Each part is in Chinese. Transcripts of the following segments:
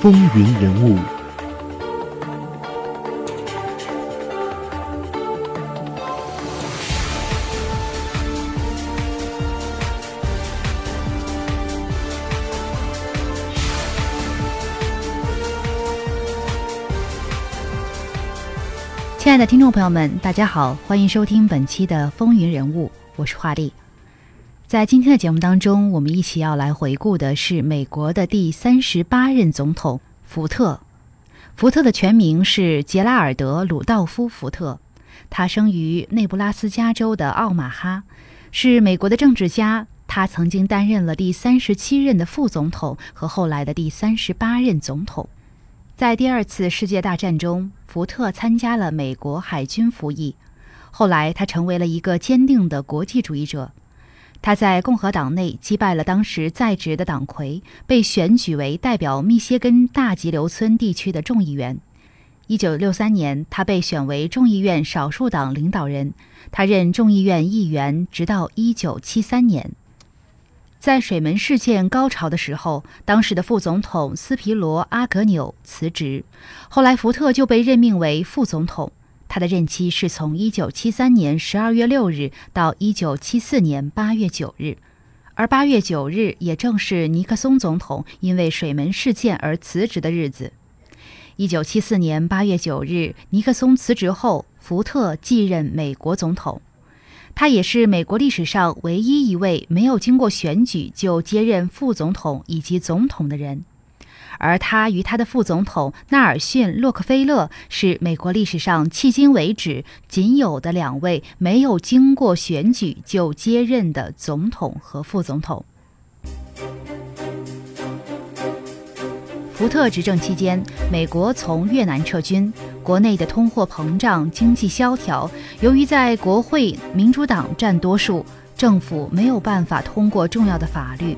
风云人物。亲爱的听众朋友们，大家好，欢迎收听本期的《风云人物》，我是华丽。在今天的节目当中，我们一起要来回顾的是美国的第三十八任总统福特。福特的全名是杰拉尔德·鲁道夫·福特，他生于内布拉斯加州的奥马哈，是美国的政治家。他曾经担任了第三十七任的副总统和后来的第三十八任总统。在第二次世界大战中，福特参加了美国海军服役。后来，他成为了一个坚定的国际主义者。他在共和党内击败了当时在职的党魁，被选举为代表密歇根大急流村地区的众议员。一九六三年，他被选为众议院少数党领导人。他任众议院议员直到一九七三年。在水门事件高潮的时候，当时的副总统斯皮罗阿格纽辞职，后来福特就被任命为副总统。他的任期是从1973年12月6日到1974年8月9日，而8月9日也正是尼克松总统因为水门事件而辞职的日子。1974年8月9日，尼克松辞职后，福特继任美国总统。他也是美国历史上唯一一位没有经过选举就接任副总统以及总统的人，而他与他的副总统纳尔逊·洛克菲勒是美国历史上迄今为止仅有的两位没有经过选举就接任的总统和副总统。福特执政期间，美国从越南撤军。国内的通货膨胀、经济萧条，由于在国会民主党占多数，政府没有办法通过重要的法律，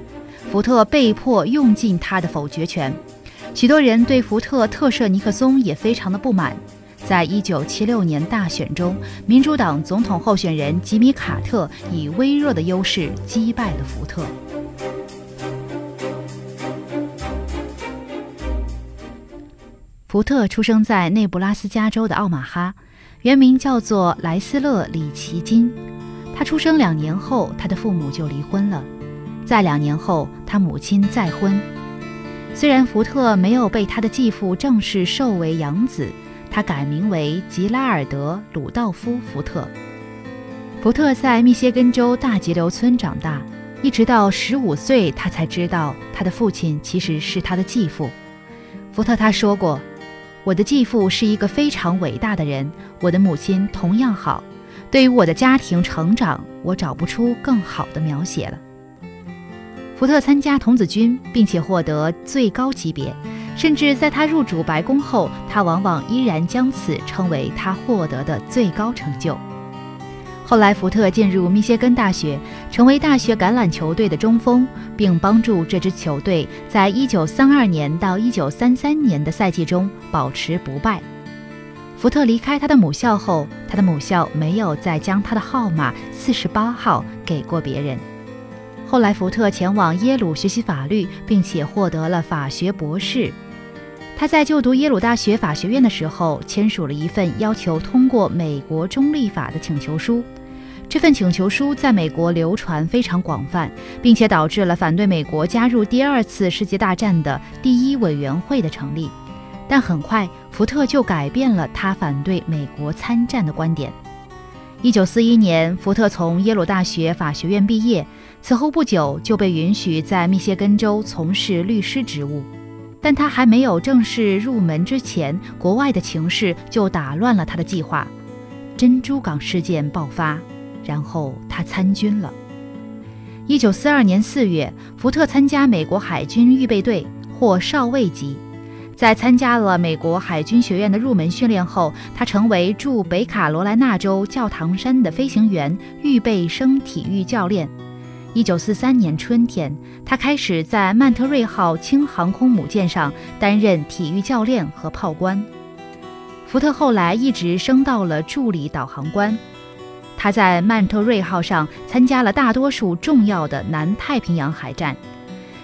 福特被迫用尽他的否决权。许多人对福特特赦尼克松也非常的不满。在一九七六年大选中，民主党总统候选人吉米·卡特以微弱的优势击败了福特。福特出生在内布拉斯加州的奥马哈，原名叫做莱斯勒·里奇金。他出生两年后，他的父母就离婚了。在两年后，他母亲再婚。虽然福特没有被他的继父正式授为养子，他改名为吉拉尔德·鲁道夫·福特。福特在密歇根州大急流村长大，一直到十五岁，他才知道他的父亲其实是他的继父。福特他说过。我的继父是一个非常伟大的人，我的母亲同样好。对于我的家庭成长，我找不出更好的描写了。福特参加童子军，并且获得最高级别，甚至在他入主白宫后，他往往依然将此称为他获得的最高成就。后来，福特进入密歇根大学，成为大学橄榄球队的中锋，并帮助这支球队在1932年到1933年的赛季中保持不败。福特离开他的母校后，他的母校没有再将他的号码48号给过别人。后来，福特前往耶鲁学习法律，并且获得了法学博士。他在就读耶鲁大学法学院的时候，签署了一份要求通过美国中立法的请求书。这份请求书在美国流传非常广泛，并且导致了反对美国加入第二次世界大战的第一委员会的成立。但很快，福特就改变了他反对美国参战的观点。一九四一年，福特从耶鲁大学法学院毕业，此后不久就被允许在密歇根州从事律师职务。但他还没有正式入门之前，国外的情势就打乱了他的计划。珍珠港事件爆发。然后他参军了。一九四二年四月，福特参加美国海军预备队，获少尉级。在参加了美国海军学院的入门训练后，他成为驻北卡罗来纳州教堂山的飞行员预备生体育教练。一九四三年春天，他开始在曼特瑞号轻航空母舰上担任体育教练和炮官。福特后来一直升到了助理导航官。他在曼特瑞号上参加了大多数重要的南太平洋海战，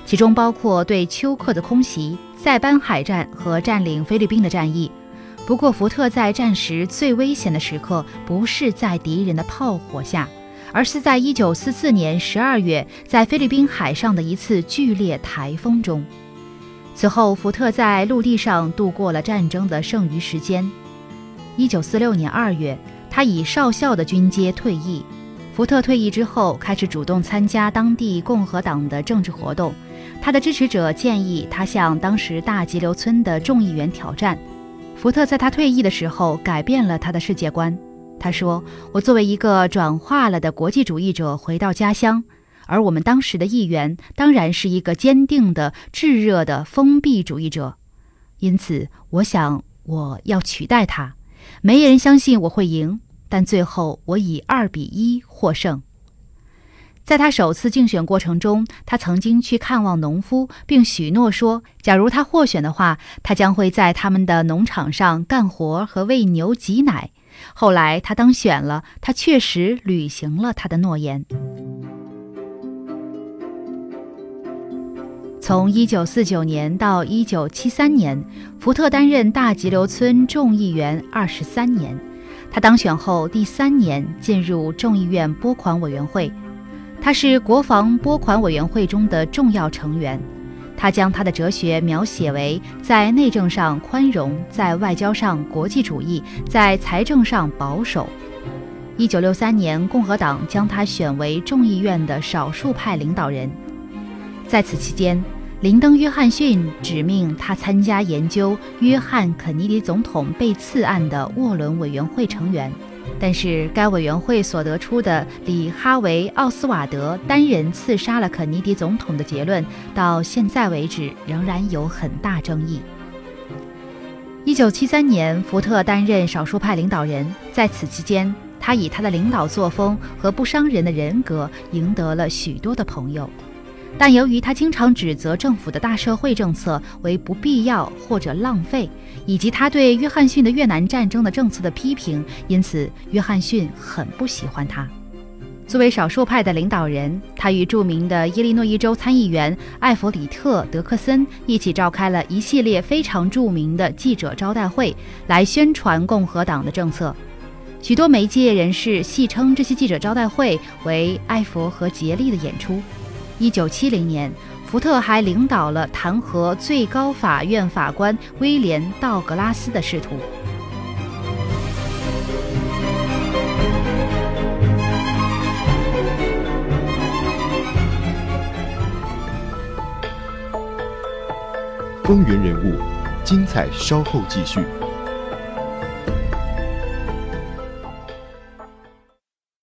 其中包括对丘克的空袭、塞班海战和占领菲律宾的战役。不过，福特在战时最危险的时刻不是在敌人的炮火下，而是在1944年12月在菲律宾海上的一次剧烈台风中。此后，福特在陆地上度过了战争的剩余时间。1946年2月，他以少校的军阶退役。福特退役之后，开始主动参加当地共和党的政治活动。他的支持者建议他向当时大急流村的众议员挑战。福特在他退役的时候改变了他的世界观。他说：“我作为一个转化了的国际主义者回到家乡，而我们当时的议员当然是一个坚定的、炙热的封闭主义者。因此，我想我要取代他。没人相信我会赢。”但最后，我以二比一获胜。在他首次竞选过程中，他曾经去看望农夫，并许诺说，假如他获选的话，他将会在他们的农场上干活和喂牛挤奶。后来他当选了，他确实履行了他的诺言。从1949年到1973年，福特担任大急流村众议员二十三年。他当选后第三年进入众议院拨款委员会，他是国防拨款委员会中的重要成员。他将他的哲学描写为在内政上宽容，在外交上国际主义，在财政上保守。一九六三年，共和党将他选为众议院的少数派领导人。在此期间，林登·约翰逊指命他参加研究约翰·肯尼迪总统被刺案的沃伦委员会成员，但是该委员会所得出的里哈维·奥斯瓦德单人刺杀了肯尼迪总统的结论，到现在为止仍然有很大争议。一九七三年，福特担任少数派领导人，在此期间，他以他的领导作风和不伤人的人格赢得了许多的朋友。但由于他经常指责政府的大社会政策为不必要或者浪费，以及他对约翰逊的越南战争的政策的批评，因此约翰逊很不喜欢他。作为少数派的领导人，他与著名的伊利诺伊州参议员艾弗里特·德克森一起召开了一系列非常著名的记者招待会，来宣传共和党的政策。许多媒介人士戏称这些记者招待会为艾佛和杰利的演出。一九七零年，福特还领导了弹劾最高法院法官威廉·道格拉斯的仕途。风云人物，精彩稍后继续。